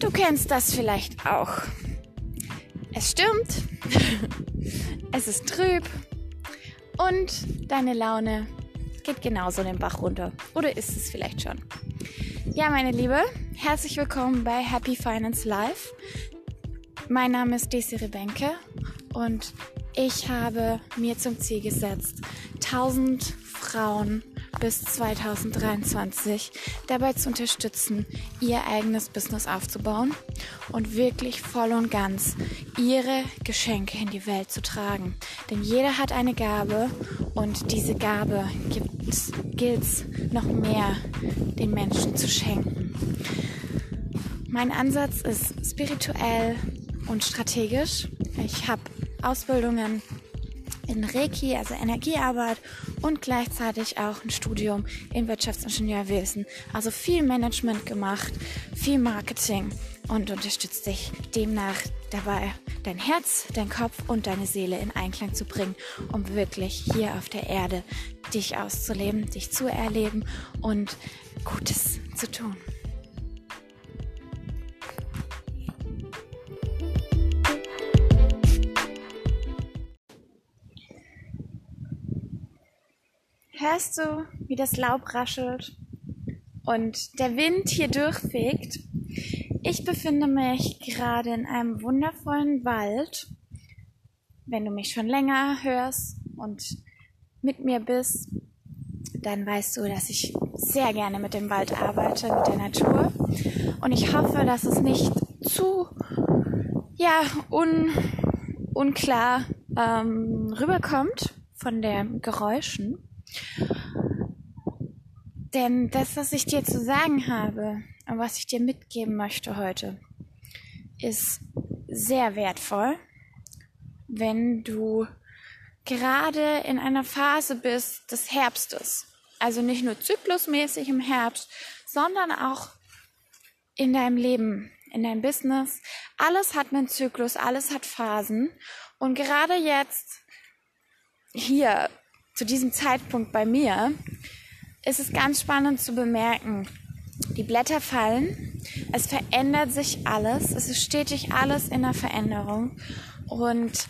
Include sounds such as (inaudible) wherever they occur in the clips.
Du kennst das vielleicht auch. Es stürmt, (laughs) es ist trüb und deine Laune geht genauso den Bach runter. Oder ist es vielleicht schon? Ja, meine Liebe, herzlich willkommen bei Happy Finance Live. Mein Name ist Desiree Benke und ich habe mir zum Ziel gesetzt, 1000 Frauen bis 2023 dabei zu unterstützen, ihr eigenes Business aufzubauen und wirklich voll und ganz ihre Geschenke in die Welt zu tragen. Denn jeder hat eine Gabe und diese Gabe gilt es noch mehr den Menschen zu schenken. Mein Ansatz ist spirituell und strategisch. Ich habe Ausbildungen in Reiki, also Energiearbeit und gleichzeitig auch ein Studium in Wirtschaftsingenieurwesen. Also viel Management gemacht, viel Marketing und unterstützt dich demnach dabei, dein Herz, dein Kopf und deine Seele in Einklang zu bringen, um wirklich hier auf der Erde dich auszuleben, dich zu erleben und Gutes zu tun. Hörst du, wie das Laub raschelt und der Wind hier durchfegt? Ich befinde mich gerade in einem wundervollen Wald. Wenn du mich schon länger hörst und mit mir bist, dann weißt du, dass ich sehr gerne mit dem Wald arbeite, mit der Natur. Und ich hoffe, dass es nicht zu, ja, un, unklar ähm, rüberkommt von den Geräuschen. Denn das, was ich dir zu sagen habe und was ich dir mitgeben möchte heute, ist sehr wertvoll, wenn du gerade in einer Phase bist des Herbstes. Also nicht nur zyklusmäßig im Herbst, sondern auch in deinem Leben, in deinem Business. Alles hat einen Zyklus, alles hat Phasen. Und gerade jetzt, hier, zu diesem Zeitpunkt bei mir, ist es ganz spannend zu bemerken. Die Blätter fallen, es verändert sich alles, es ist stetig alles in der Veränderung und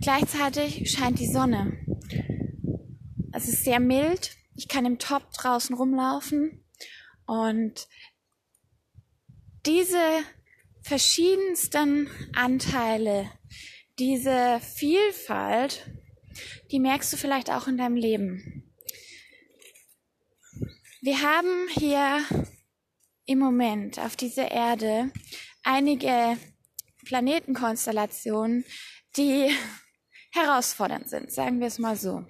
gleichzeitig scheint die Sonne. Es ist sehr mild, ich kann im Top draußen rumlaufen und diese verschiedensten Anteile, diese Vielfalt die merkst du vielleicht auch in deinem Leben. Wir haben hier im Moment auf dieser Erde einige Planetenkonstellationen, die herausfordernd sind, sagen wir es mal so.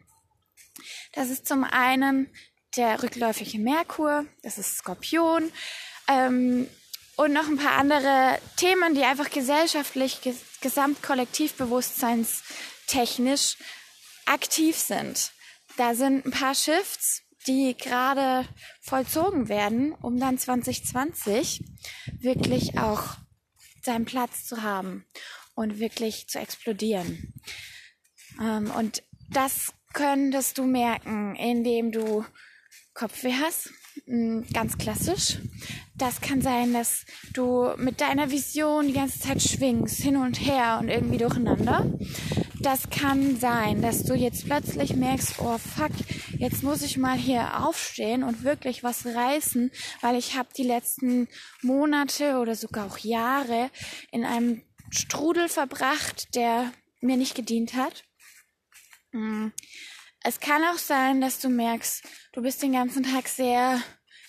Das ist zum einen der rückläufige Merkur, das ist Skorpion ähm, und noch ein paar andere Themen, die einfach gesellschaftlich, ges gesamtkollektivbewusstseinstechnisch aktiv sind. Da sind ein paar Shifts, die gerade vollzogen werden, um dann 2020 wirklich auch seinen Platz zu haben und wirklich zu explodieren. Ähm, und das könntest du merken, indem du Kopfweh hast, hm, ganz klassisch. Das kann sein, dass du mit deiner Vision die ganze Zeit schwingst, hin und her und irgendwie durcheinander das kann sein, dass du jetzt plötzlich merkst, oh fuck, jetzt muss ich mal hier aufstehen und wirklich was reißen, weil ich habe die letzten Monate oder sogar auch Jahre in einem Strudel verbracht, der mir nicht gedient hat. Mm. Es kann auch sein, dass du merkst, du bist den ganzen Tag sehr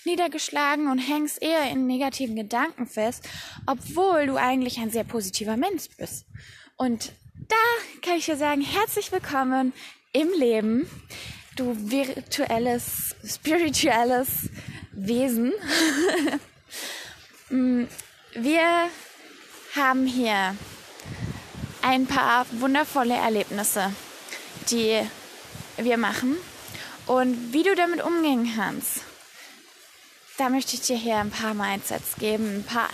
niedergeschlagen und hängst eher in negativen Gedanken fest, obwohl du eigentlich ein sehr positiver Mensch bist. Und da kann ich dir sagen, herzlich willkommen im Leben, du virtuelles, spirituelles Wesen. (laughs) Mm, wir haben hier ein paar wundervolle Erlebnisse, die wir machen und wie du damit umgehen kannst. Da möchte ich dir hier ein paar Mindsets geben, ein paar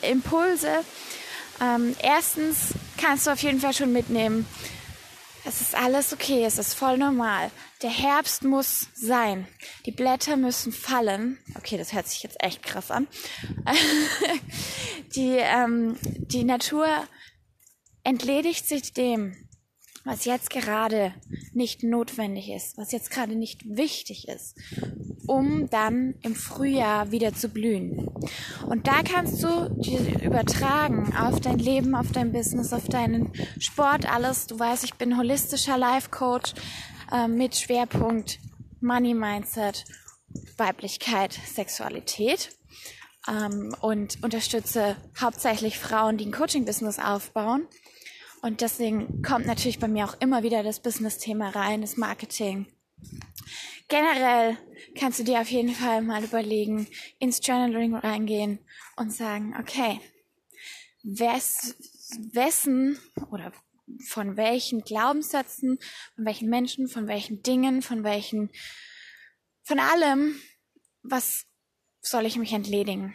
Impulse. Ähm, erstens kannst du auf jeden Fall schon mitnehmen. Es ist alles okay, es ist voll normal. Der Herbst muss sein. Die Blätter müssen fallen. Okay, das hört sich jetzt echt krass an. (laughs) die, ähm, die Natur entledigt sich dem, was jetzt gerade nicht notwendig ist, was jetzt gerade nicht wichtig ist, um dann im Frühjahr wieder zu blühen. Und da kannst du die übertragen auf dein Leben, auf dein Business, auf deinen Sport, alles. Du weißt, ich bin holistischer Life Coach äh, mit Schwerpunkt Money Mindset, Weiblichkeit, Sexualität ähm, und unterstütze hauptsächlich Frauen, die ein Coaching-Business aufbauen und deswegen kommt natürlich bei mir auch immer wieder das Business-Thema rein, das Marketing. Generell kannst du dir auf jeden Fall mal überlegen, ins Journaling reingehen und sagen, okay, wes, wessen oder von welchen Glaubenssätzen, von welchen Menschen, von welchen Dingen, von welchen, von allem, was soll ich mich entledigen?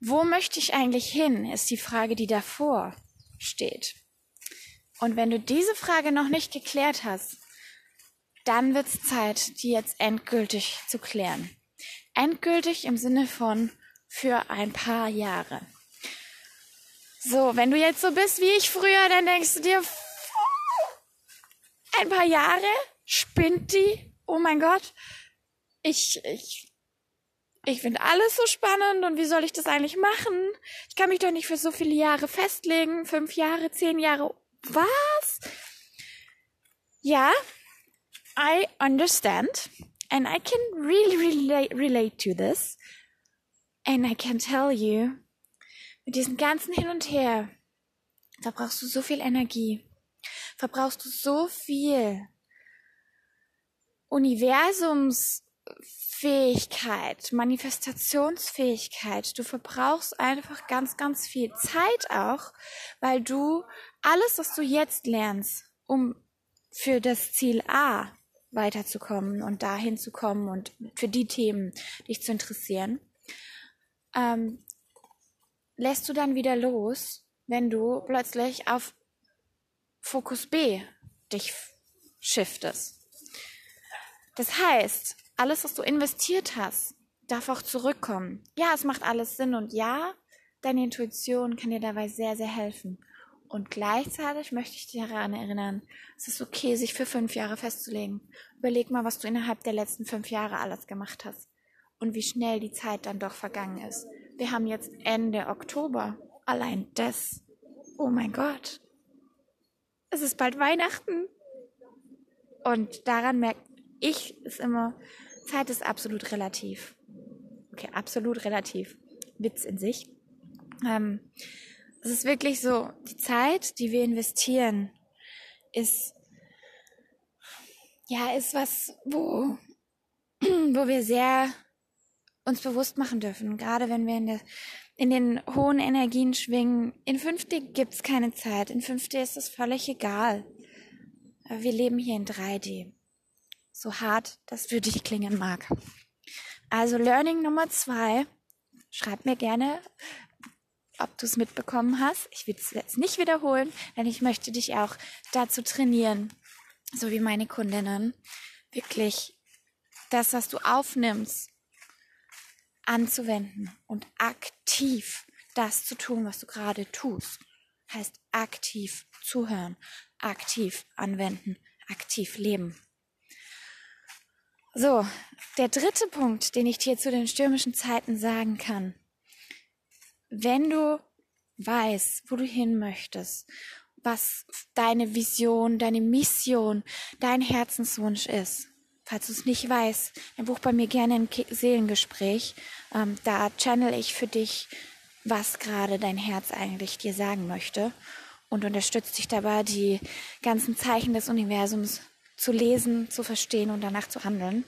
Wo möchte ich eigentlich hin, ist die Frage, die davor steht. Und wenn du diese Frage noch nicht geklärt hast, dann wird es Zeit, die jetzt endgültig zu klären. Endgültig im Sinne von für ein paar Jahre. So, wenn du jetzt so bist wie ich früher, dann denkst du dir, ein paar Jahre? Spinnt die? Oh mein Gott. Ich, ich, ich finde alles so spannend und wie soll ich das eigentlich machen? Ich kann mich doch nicht für so viele Jahre festlegen. Fünf Jahre, zehn Jahre was? Ja, I understand. And I can really, really relate to this. And I can tell you, mit diesem ganzen Hin und Her, verbrauchst du so viel Energie. Verbrauchst du so viel Universumsfähigkeit, Manifestationsfähigkeit. Du verbrauchst einfach ganz, ganz viel Zeit auch, weil du alles, was du jetzt lernst, um für das Ziel A weiterzukommen und dahin zu kommen und für die Themen dich zu interessieren, ähm, lässt du dann wieder los, wenn du plötzlich auf Fokus B dich shiftest. Das heißt, alles, was du investiert hast, darf auch zurückkommen. Ja, es macht alles Sinn und ja, deine Intuition kann dir dabei sehr, sehr helfen. Und gleichzeitig möchte ich dich daran erinnern, es ist okay, sich für fünf Jahre festzulegen. Überleg mal, was du innerhalb der letzten fünf Jahre alles gemacht hast. Und wie schnell die Zeit dann doch vergangen ist. Wir haben jetzt Ende Oktober. Allein das. Oh mein Gott. Es ist bald Weihnachten. Und daran merke ich es immer, Zeit ist absolut relativ. Okay, absolut relativ. Witz in sich. Ähm, es ist wirklich so, die Zeit, die wir investieren, ist, ja, ist was, wo, (clears throat) wo wir sehr uns bewusst machen dürfen. Gerade wenn wir in, der, in den hohen Energien schwingen. In 5D gibt's keine Zeit. In 5D ist es völlig egal. Wir leben hier in 3D. So hart das für dich klingen mag. Also Learning Nummer zwei. Schreib mir gerne ob du es mitbekommen hast. Ich will es jetzt nicht wiederholen, denn ich möchte dich auch dazu trainieren, so wie meine Kundinnen, wirklich das, was du aufnimmst, anzuwenden und aktiv das zu tun, was du gerade tust. Heißt aktiv zuhören, aktiv anwenden, aktiv leben. So, der dritte Punkt, den ich dir zu den stürmischen Zeiten sagen kann, wenn du weißt, wo du hin möchtest, was deine Vision, deine Mission, dein Herzenswunsch ist, falls du es nicht weißt, dann buch bei mir gerne ein Seelengespräch. Ähm, da channel ich für dich, was gerade dein Herz eigentlich dir sagen möchte und unterstütze dich dabei, die ganzen Zeichen des Universums zu lesen, zu verstehen und danach zu handeln.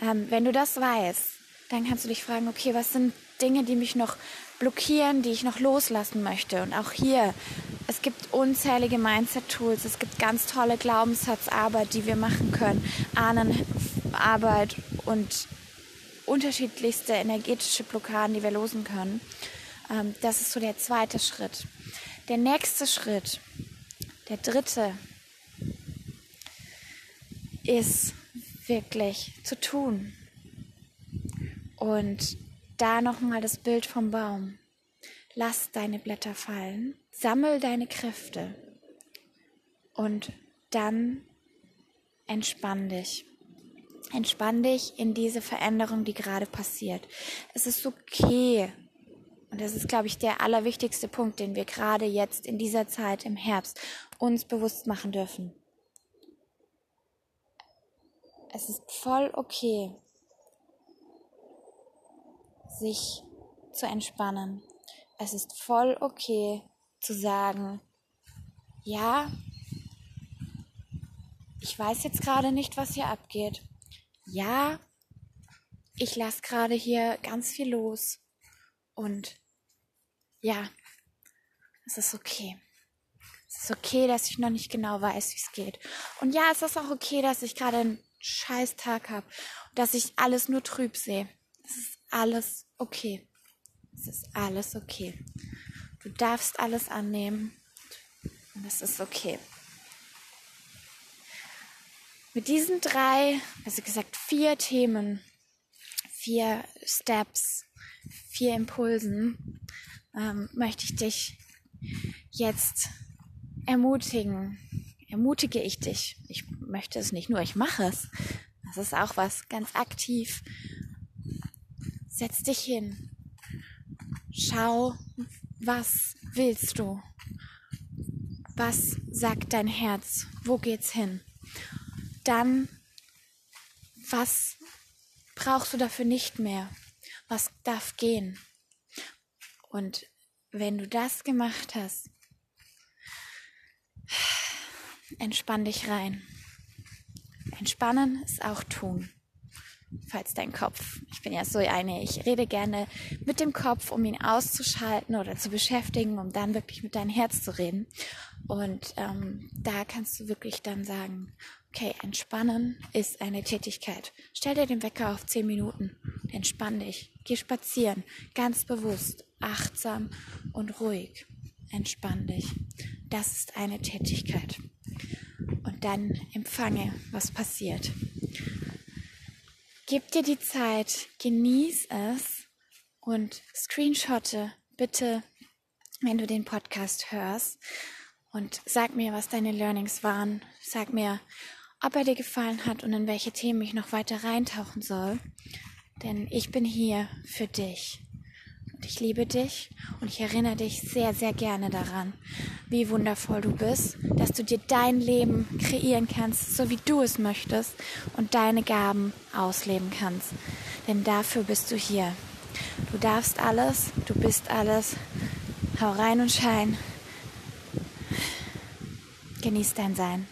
Ähm, wenn du das weißt, dann kannst du dich fragen, okay, was sind Dinge, die mich noch blockieren, die ich noch loslassen möchte. Und auch hier, es gibt unzählige Mindset-Tools, es gibt ganz tolle Glaubenssatzarbeit, die wir machen können, Ahnenarbeit und unterschiedlichste energetische Blockaden, die wir losen können. Ähm, das ist so der zweite Schritt. Der nächste Schritt, der dritte, ist wirklich zu tun. Und da nochmal das Bild vom Baum. Lass deine Blätter fallen, sammel deine Kräfte und dann entspann dich. Entspann dich in diese Veränderung, die gerade passiert. Es ist okay. Und das ist, glaube ich, der allerwichtigste Punkt, den wir gerade jetzt in dieser Zeit im Herbst uns bewusst machen dürfen. Es ist voll okay, sich zu entspannen. Es ist voll okay zu sagen, ja, ich weiß jetzt gerade nicht, was hier abgeht. Ja, ich lasse gerade hier ganz viel los. Und ja, es ist okay. Es ist okay, dass ich noch nicht genau weiß, wie es geht. Und ja, es ist auch okay, dass ich gerade scheiß Tag habe dass ich alles nur trüb sehe. Es ist alles okay. Es ist alles okay. Du darfst alles annehmen und es ist okay. Mit diesen drei, also gesagt vier Themen, vier Steps, vier Impulsen, ähm, möchte ich dich jetzt ermutigen. Ermutige ich dich. Ich möchte es nicht nur, ich mache es. Das ist auch was ganz aktiv. Setz dich hin. Schau, was willst du? Was sagt dein Herz? Wo geht's hin? Dann, was brauchst du dafür nicht mehr? Was darf gehen? Und wenn du das gemacht hast, entspann dich rein. Entspannen ist auch tun. Falls dein Kopf, ich bin ja so eine, ich rede gerne mit dem Kopf, um ihn auszuschalten oder zu beschäftigen, um dann wirklich mit deinem Herz zu reden. Und ähm, da kannst du wirklich dann sagen, okay, entspannen ist eine Tätigkeit. Stell dir den Wecker auf 10 Minuten, entspann dich, geh spazieren, ganz bewusst, achtsam und ruhig. Entspann dich. Das ist eine Tätigkeit. Dann empfange, was passiert. Gib dir die Zeit, genieß es und screenshotte bitte, wenn du den Podcast hörst und sag mir, was deine Learnings waren. Sag mir, ob er dir gefallen hat und in welche Themen ich noch weiter reintauchen soll. Denn ich bin hier für dich. Ich liebe dich und ich erinnere dich sehr, sehr gerne daran, wie wundervoll du bist, dass du dir dein Leben kreieren kannst, so wie du es möchtest und deine Gaben ausleben kannst. Denn dafür bist du hier. Du darfst alles, du bist alles. Hau rein und schein. Genieß dein Sein.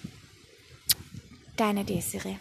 Deine Desiree.